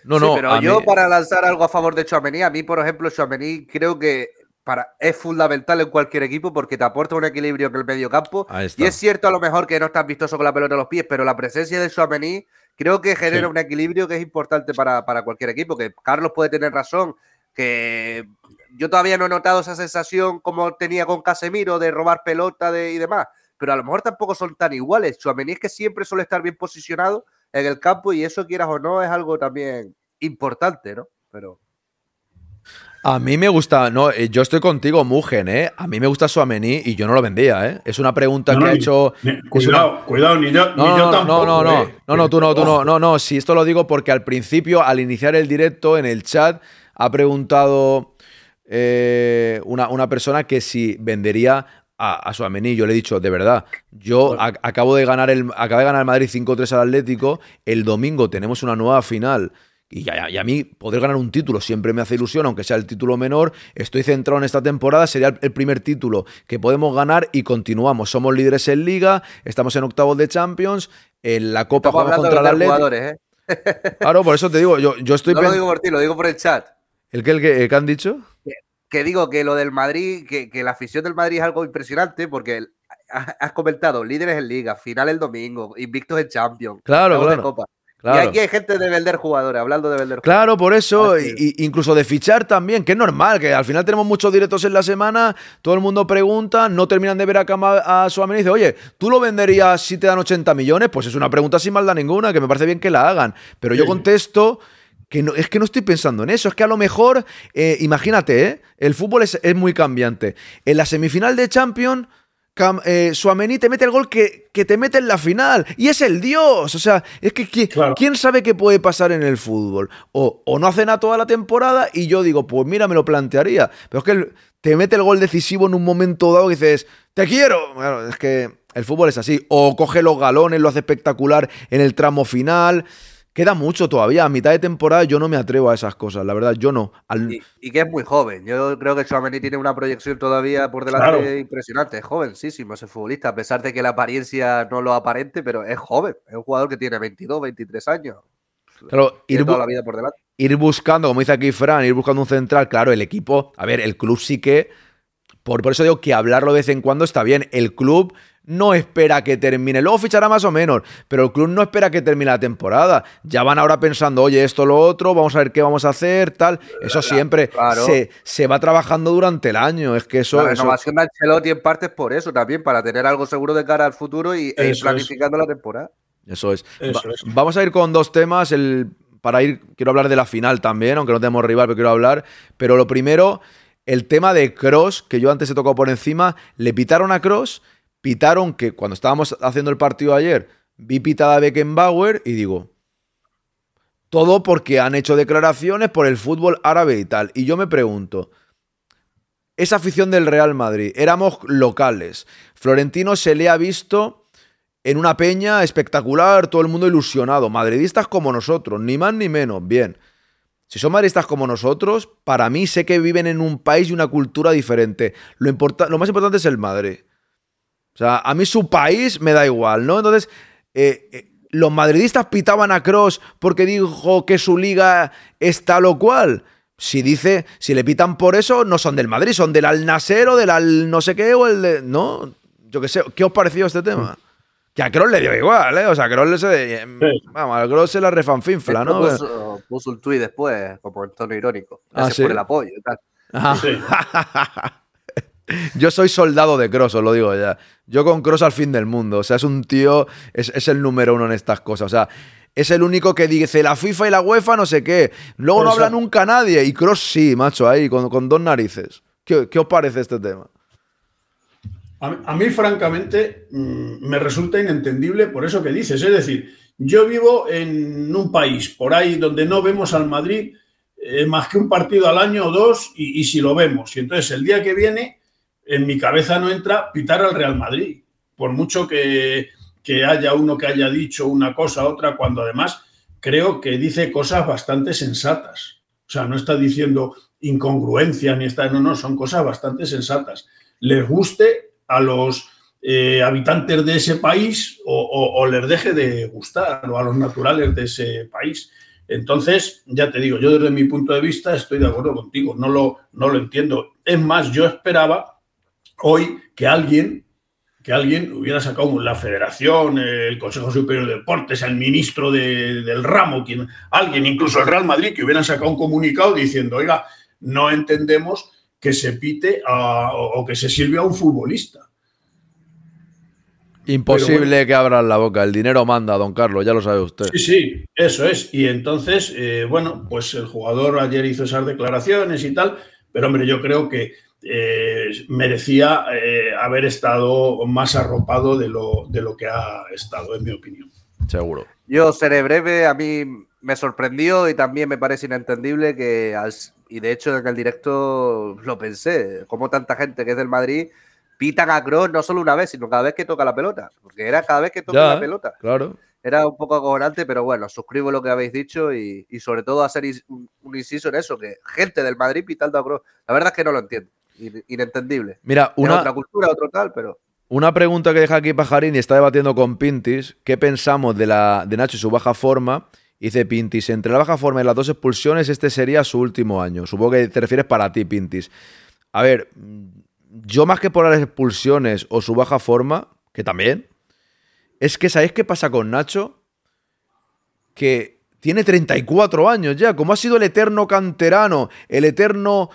No, Sí, no. pero a yo mí- para lanzar algo a favor de Chouameni, a mí, por ejemplo, Chouameni creo que para, es fundamental en cualquier equipo porque te aporta un equilibrio en el medio campo. Y es cierto a lo mejor que no estás vistoso con la pelota en los pies, pero la presencia de Chouameni creo que genera Sí. un equilibrio que es importante para, para cualquier equipo. Que Carlos puede tener razón, que yo todavía no he notado esa sensación como tenía con Casemiro de robar pelota de, y demás, pero a lo mejor tampoco son tan iguales. Chouameni es que siempre suele estar bien posicionado en el campo y eso, quieras o no, es algo también importante, ¿no? Pero A mí me gusta, no, eh, yo estoy contigo, Mugen, ¿eh? A mí me gusta Suamení y yo no lo vendía, ¿eh? Es una pregunta No, que no, ha hecho. ni- cuidado, una- cuidado, ni yo, No, ni yo tampoco. no, no, no, eh. no, no, tú no, tú no, no, no, si esto lo digo porque al principio, al iniciar el directo en el chat, ha preguntado eh, una, una persona que si vendería a, a Suamení. Yo le he dicho, de verdad, yo a- acabo de ganar el, acabé de ganar el Madrid 5-3 al Atlético, el domingo tenemos una nueva final y a, y a mí poder ganar un título siempre me hace ilusión, aunque sea el título menor. Estoy centrado en esta temporada, sería el- el primer título que podemos ganar y continuamos. Somos líderes en liga, estamos en octavos de Champions, en la Copa Estamos jugamos contra el Atlético. jugadores, ¿eh? Claro, por eso te digo, yo, yo estoy No lo digo por ti, lo digo por el chat. ¿El que, el el que han dicho? Que digo que lo del Madrid, que, que la afición del Madrid es algo impresionante porque el- has comentado líderes en liga, final el domingo, invictos en Champions, Claro, claro. Copa. Claro. Y aquí hay gente de vender jugadores, hablando de vender Claro, por eso, es. y- incluso de fichar también, que es normal, que al final tenemos muchos directos en la semana, todo el mundo pregunta, no terminan de ver a, Cama, a Suamen y dice, oye, ¿tú lo venderías si te dan 80 millones? Pues es una pregunta sin maldad ninguna, que me parece bien que la hagan. Pero yo contesto que no, es que no estoy pensando en eso, es que a lo mejor, eh, imagínate, ¿eh? el fútbol es, es muy cambiante. En la semifinal de Champions... Cam- eh, Suamení te mete el gol que, que te mete en la final. Y es el Dios. O sea, es que ¿qui- Claro. ¿quién sabe qué puede pasar en el fútbol? O, o no hace nada toda la temporada y yo digo, pues mira, me lo plantearía. Pero es que el- te mete el gol decisivo en un momento dado y dices, te quiero. Claro, es que el fútbol es así. O coge los galones, lo hace espectacular en el tramo final. Queda mucho todavía. A mitad de temporada yo no me atrevo a esas cosas. La verdad, yo no. Al- Y, y que es muy joven. Yo creo que Chouameni tiene una proyección todavía por delante Claro. impresionante. Es jovencísimo ese futbolista, a pesar de que la apariencia no lo aparente, pero es joven. Es un jugador que tiene 22, 23 años. claro, ir, toda bu- la vida por delante. ir buscando, como dice aquí Fran, ir buscando un central, claro, el equipo, a ver, el club sí que, por, por eso digo que hablarlo de vez en cuando está bien, el club no espera que termine, luego fichará más o menos, pero el club no espera que termine la temporada, ya van ahora pensando, oye, esto, lo otro, vamos a ver qué vamos a hacer, tal, eso siempre claro. se, se va trabajando durante el año, es que eso... la eso- renovación de Ancelotti en parte es por eso también, para tener algo seguro de cara al futuro y e ir Eso es. planificando la temporada. Eso es. Eso Va- es. Vamos a ir con dos temas. El, para ir, quiero hablar de la final también, aunque no tenemos rival, pero quiero hablar. Pero lo primero, el tema de Cross, que yo antes he tocado por encima. Le pitaron a Cross, pitaron que cuando estábamos haciendo el partido ayer, vi pitada a Beckenbauer y digo. Todo porque han hecho declaraciones por el fútbol árabe y tal. Y yo me pregunto, esa afición del Real Madrid, éramos locales. Florentino se le ha visto en una peña espectacular, todo el mundo ilusionado. Madridistas como nosotros, ni más ni menos. Bien. Si son madridistas como nosotros, para mí sé que viven en un país y una cultura diferente. Lo, lo más importante es el Madrid. O sea, a mí su país me da igual, ¿no? Entonces, eh, eh, los madridistas pitaban a Cross porque dijo que su liga es tal o cual. Si dice, si le pitan por eso, no son del Madrid, son del Al Nasser o del Al no sé qué o el de. No, yo qué sé. ¿Qué os pareció este tema? Que a Kroos le dio igual, ¿eh? O sea, a Kroos le se. Sí. Vamos, a Kroos se la refanfinfla, ¿no? Puso, puso un tuit después, como en tono irónico. Ah, por el apoyo y tal. Ajá. Sí. *laughs* Yo soy soldado de Cross, os lo digo ya. Yo con Cross al fin del mundo. O sea, es un tío, es, es el número uno en estas cosas. O sea, es el único que dice la FIFA y la UEFA no sé qué. Luego no habla nunca nadie. Y Cross sí, macho, ahí, con, con dos narices. ¿Qué, qué os parece este tema? A mí, a mí, francamente, mm, me resulta inentendible por eso que dices. Es decir, yo vivo en un país por ahí donde no vemos al Madrid eh, más que un partido al año o dos, y, y si lo vemos. Y entonces el día que viene, en mi cabeza no entra pitar al Real Madrid. Por mucho que, que haya uno que haya dicho una cosa, otra, cuando además creo que dice cosas bastante sensatas. O sea, no está diciendo incongruencia ni está, no, no, son cosas bastante sensatas. Les guste a los eh, habitantes de ese país o, o- les deje de gustar o a los naturales de ese país. Entonces, ya te digo, yo desde mi punto de vista estoy de acuerdo contigo, no lo, no lo entiendo. Es más, yo esperaba hoy que alguien, que alguien hubiera sacado la federación, el Consejo Superior de Deportes, el ministro de- del ramo, quien, alguien, incluso el Real Madrid, que hubieran sacado un comunicado diciendo, oiga, no entendemos que se pite a- o, que se sirve a un futbolista. Imposible que abran la boca. El dinero manda, don Carlos, ya lo sabe usted. Sí, sí, eso es. Y entonces, eh, bueno, pues el jugador ayer hizo esas declaraciones y tal, pero hombre, yo creo que eh, merecía eh, haber estado más arropado de lo, de lo que ha estado, en mi opinión. Seguro. Yo seré breve, a mí me sorprendió y también me parece inentendible que, al- y de hecho en el directo lo pensé, como tanta gente que es del Madrid pitan a Kroos no solo una vez, sino cada vez que toca la pelota, porque era cada vez que toca Ya, la pelota. claro. era un poco acojonante, pero bueno, suscribo lo que habéis dicho y, y sobre todo hacer un, un, inciso en eso, que gente del Madrid pitando a Kroos. La verdad es que no lo entiendo. Inentendible. Mira, una, otra cultura, otro tal, pero. Una pregunta que deja aquí Pajarín y está debatiendo con Pintis. ¿Qué pensamos de, la, de Nacho y su baja forma? Dice Pintis, entre la baja forma y las dos expulsiones, este sería su último año. Supongo que te refieres para ti, Pintis. A ver, yo más que por las expulsiones o su baja forma, que también, es que ¿sabéis qué pasa con Nacho? Que tiene 34 años ya, como ha sido el eterno canterano, el eterno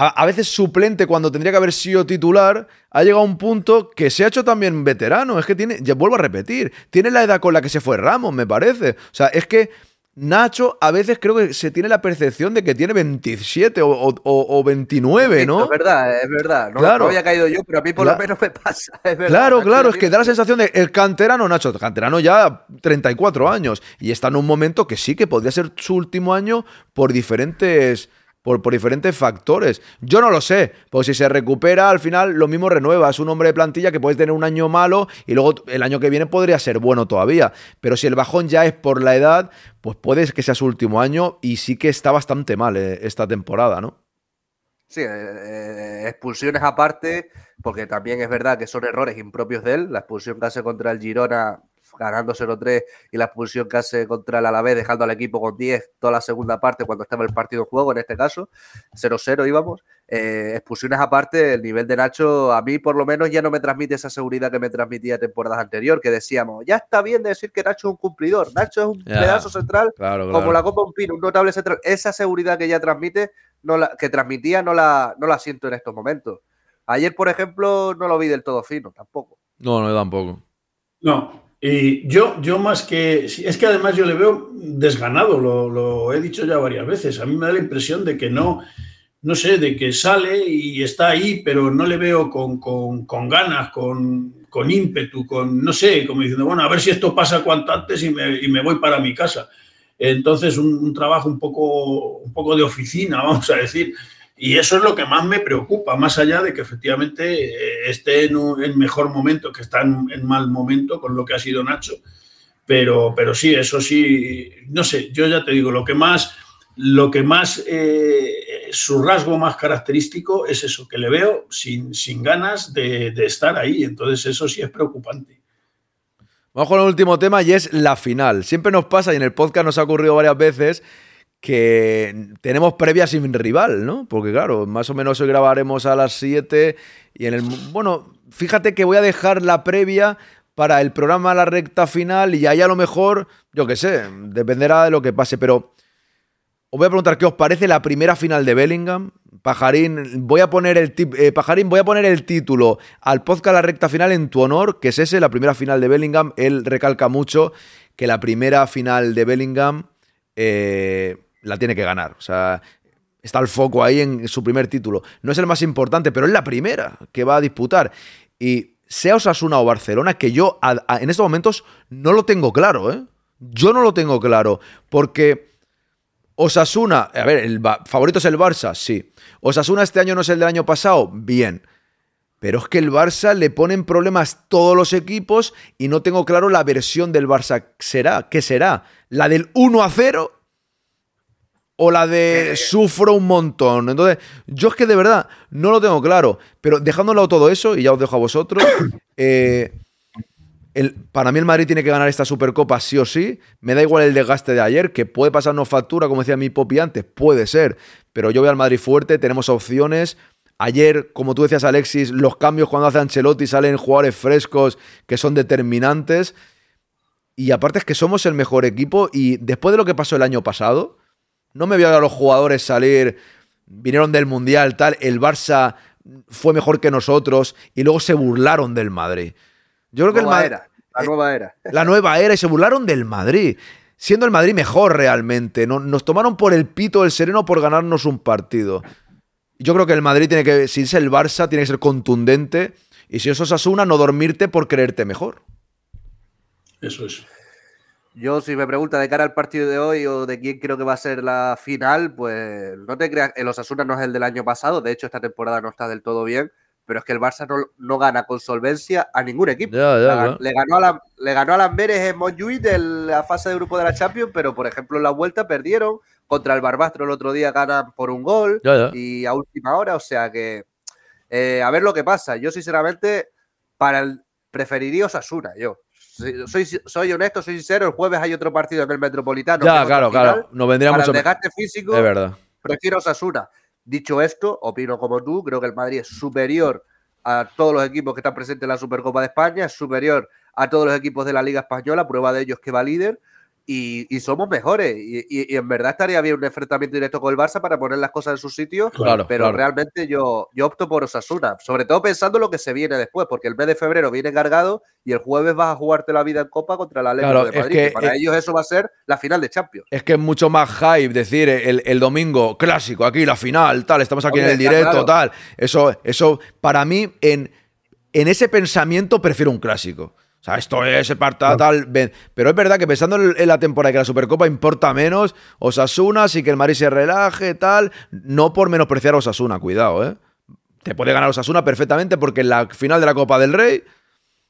a, veces suplente cuando tendría que haber sido titular, ha llegado a un punto que se ha hecho también veterano. Es que tiene, ya vuelvo a repetir, tiene la edad con la que se fue Ramos, me parece. O sea, es que Nacho a veces creo que se tiene la percepción de que tiene 27 o, 29, ¿no? Es verdad, es verdad. No, claro. había caído yo, pero a mí por lo menos me pasa. claro, claro, es que da la sensación de el canterano, Nacho, canterano ya 34 años y está en un momento que sí que podría ser su último año por diferentes por, diferentes factores. Yo no lo sé, pues si se recupera, al final lo mismo renueva. Es un hombre de plantilla que puede tener un año malo y luego el año que viene podría ser bueno todavía. Pero si el bajón ya es por la edad, pues puede que sea su último año y sí que está bastante mal eh, esta temporada, ¿no? Sí, eh, eh, expulsiones aparte, porque también es verdad que son errores impropios de él. La expulsión que hace contra el Girona ganando 0-3 y la expulsión que hace contra el Alavés, dejando al equipo con 10 toda la segunda parte cuando estaba el partido en juego, en este caso, 0-0 íbamos. Eh, expulsiones aparte, el nivel de Nacho a mí por lo menos ya no me transmite esa seguridad que me transmitía temporadas anterior, que decíamos, ya está bien de decir que Nacho es un cumplidor, Nacho es un pedazo central como la Copa Un Pino, un notable central. Esa seguridad que ya transmite, no la, que transmitía, no la, no la siento en estos momentos. Ayer, por ejemplo, no lo vi del todo fino, tampoco. No, no, tampoco. No, y yo, yo más que. Es que además yo le veo desganado, lo, he dicho ya varias veces. A mí me da la impresión de que no, no sé, de que sale y está ahí, pero no le veo con, ganas, con, ímpetu, con, no sé, como diciendo, bueno, a ver si esto pasa cuanto antes y me, voy para mi casa. Entonces, un, un, trabajo un poco, un poco de oficina, *laughs* vamos a decir. Y eso es lo que más me preocupa, más allá de que efectivamente eh, esté en un mejor momento, que está en, mal momento con lo que ha sido Nacho. Pero, pero sí, eso sí, no sé, yo ya te digo, lo que más, lo que más, eh, su rasgo más característico es eso, que le veo sin, sin ganas de, de estar ahí. Entonces eso sí es preocupante. Vamos con el último tema y es la final. Siempre nos pasa y en el podcast nos ha ocurrido varias veces que tenemos previa sin rival, ¿no? Porque claro, más o menos hoy grabaremos a las 7 y en el... Bueno, fíjate que voy a dejar la previa para el programa a la recta final y ahí a lo mejor, yo qué sé, dependerá de lo que pase, pero os voy a preguntar qué os parece la primera final de Bellingham. Pajarín, voy a poner el eh, Pajarín, voy a poner el título al podcast la recta final en tu honor, que es ese, la primera final de Bellingham. Él recalca mucho que la primera final de Bellingham eh, la tiene que ganar. O sea, está el foco ahí en su primer título. No es el más importante, pero es la primera que va a disputar. Y sea Osasuna o Barcelona, que yo en estos momentos no lo tengo claro, ¿eh? Yo no lo tengo claro, porque Osasuna, a ver, el favorito es el Barça, sí. Osasuna este año no es el del año pasado, bien. Pero es que el Barça le ponen problemas todos los equipos y no tengo claro la versión del Barça. ¿Será? ¿Qué será? ¿La del 1 a 0 o la de sufro un montón. Entonces, yo es que de verdad no lo tengo claro. Pero dejándolo todo eso, y ya os dejo a vosotros, *coughs* eh, el, para mí el Madrid tiene que ganar esta Supercopa sí o sí. Me da igual el desgaste de ayer, que puede pasarnos factura, como decía mi Popi antes, puede ser. Pero yo voy al Madrid fuerte, tenemos opciones. Ayer, como tú decías, Alexis, los cambios cuando hace Ancelotti salen jugadores frescos que son determinantes. Y aparte es que somos el mejor equipo y después de lo que pasó el año pasado, no me veo a los jugadores salir, vinieron del Mundial, tal, el Barça fue mejor que nosotros y luego se burlaron del Madrid. Yo creo que el Madrid... la nueva era. *laughs* La nueva era y se burlaron del Madrid. Siendo el Madrid mejor realmente. Nos tomaron por el pito del sereno por ganarnos un partido. Yo creo que el Madrid tiene que, si es el Barça, tiene que ser contundente. Y si eso es Asuna, no dormirte por creerte mejor. Eso es. Yo, si me pregunta de cara al partido de hoy o de quién creo que va a ser la final, pues no te creas, el Osasuna no es el del año pasado, de hecho esta temporada no está del todo bien, pero es que el Barça no, no gana con solvencia a ningún equipo. Le, ganó a la, le ganó a Lamberes en Montjuic de la fase de grupo de la Champions, pero por ejemplo en la vuelta perdieron. Contra el Barbastro el otro día ganan por un gol y a última hora, o sea que eh, a ver lo que pasa. Yo sinceramente para el, preferiría Osasuna, yo. Soy, soy, honesto, soy sincero, el jueves hay otro partido en el Metropolitano. Ya, claro, final. claro. Nos vendría Para mucho el desgaste físico, Es verdad. prefiero Osasuna. Dicho esto, opino como tú, creo que el Madrid es superior a todos los equipos que están presentes en la Supercopa de España, es superior a todos los equipos de la Liga Española, prueba de ello es que va líder y, y somos mejores. Y, y- y en verdad estaría bien un enfrentamiento directo con el Barça para poner las cosas en su sitio, Claro, pero claro. realmente yo, yo opto por Osasuna, sobre todo pensando en lo que se viene después, porque el mes de febrero viene cargado y el jueves vas a jugarte la vida en Copa contra la Atlético Claro, de Madrid. que para ellos eso va a ser la final de Champions. Es que es mucho más hype decir el, el domingo clásico, aquí la final, tal, estamos aquí en el directo, tal. Eso, eso, para mí, en, en ese pensamiento prefiero un clásico. O sea, esto es el parta, tal. ven. Pero es verdad que pensando en, en la temporada que la Supercopa importa menos, Osasuna, sí que el Madrid se relaje, tal. No por menospreciar a Osasuna, cuidado, ¿eh? Te puede ganar Osasuna perfectamente porque en la final de la Copa del Rey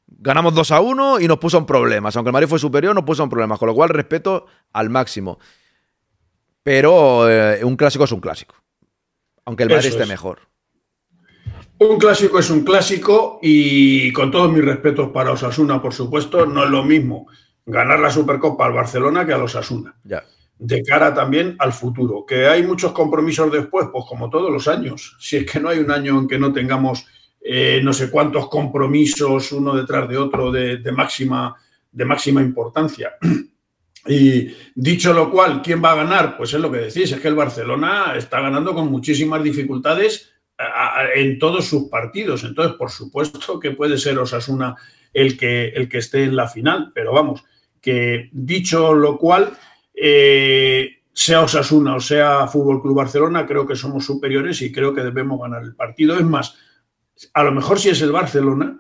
ganamos 2 a 1 y nos puso en problemas. Aunque el Madrid fue superior, nos puso en problemas. Con lo cual, respeto al máximo. Pero eh, un clásico es un clásico. Aunque el Madrid Eso esté es. mejor. Un clásico es un clásico y con todos mis respetos para Osasuna, por supuesto, no es lo mismo ganar la Supercopa al Barcelona que a los Osasuna. Ya. De cara también al futuro. Que hay muchos compromisos después, pues como todos los años. Si es que no hay un año en que no tengamos eh, no sé cuántos compromisos uno detrás de otro de, de máxima, de máxima importancia. *clears throat* Y dicho lo cual, ¿quién va a ganar? Pues es lo que decís, es que el Barcelona está ganando con muchísimas dificultades en todos sus partidos. Entonces, por supuesto que puede ser Osasuna el que, el que esté en la final, pero vamos, que dicho lo cual, eh, sea Osasuna o sea Fútbol Club Barcelona, creo que somos superiores y creo que debemos ganar el partido. Es más, a lo mejor si es el Barcelona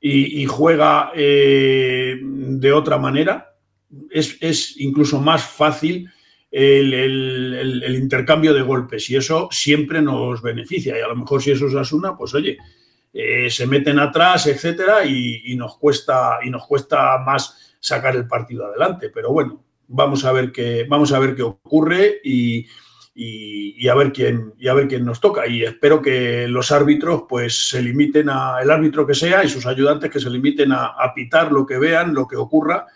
y, y juega eh, de otra manera, es, es incluso más fácil el, intercambio de golpes y eso siempre nos beneficia. Y a lo mejor si eso es Asuna, pues oye, eh, se meten atrás, etcétera, y, nos cuesta, y nos cuesta más sacar el partido adelante. Pero bueno, vamos a ver qué, vamos a ver qué ocurre y, a ver quién, a ver quién nos toca. Y espero que los árbitros, pues, se limiten a, el árbitro que sea y sus ayudantes que se limiten a, a pitar lo que vean, lo que ocurra,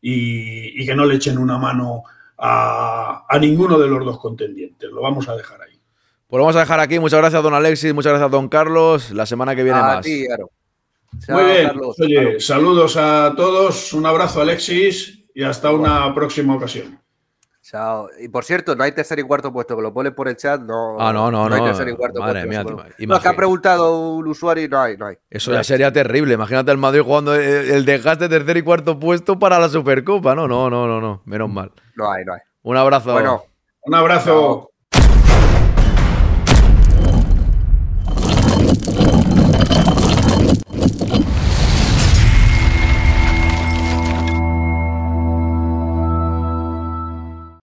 y que no le echen una mano a, a ninguno de los dos contendientes. Lo vamos a dejar ahí. Pues lo vamos a dejar aquí. Muchas gracias, don Alexis. Muchas gracias, don Carlos. La semana que viene a más. ti. Muy bien. Carlos. Oye, saludos a todos, un abrazo Alexis y hasta una próxima ocasión. Chao. Y por cierto, no hay tercer y cuarto puesto, que lo pones por el chat. No, Ah, no, no, hay no. tercer y cuarto Madre puesto. mía, no. ima- No, es que ha preguntado un usuario y no hay, no hay. Eso No ya hay. sería terrible. Imagínate el Madrid jugando el, el desgaste tercer y cuarto puesto para la Supercopa. No, no, no, no, no. Menos mal. No hay, no hay. Un abrazo. Bueno, Un abrazo. Chao.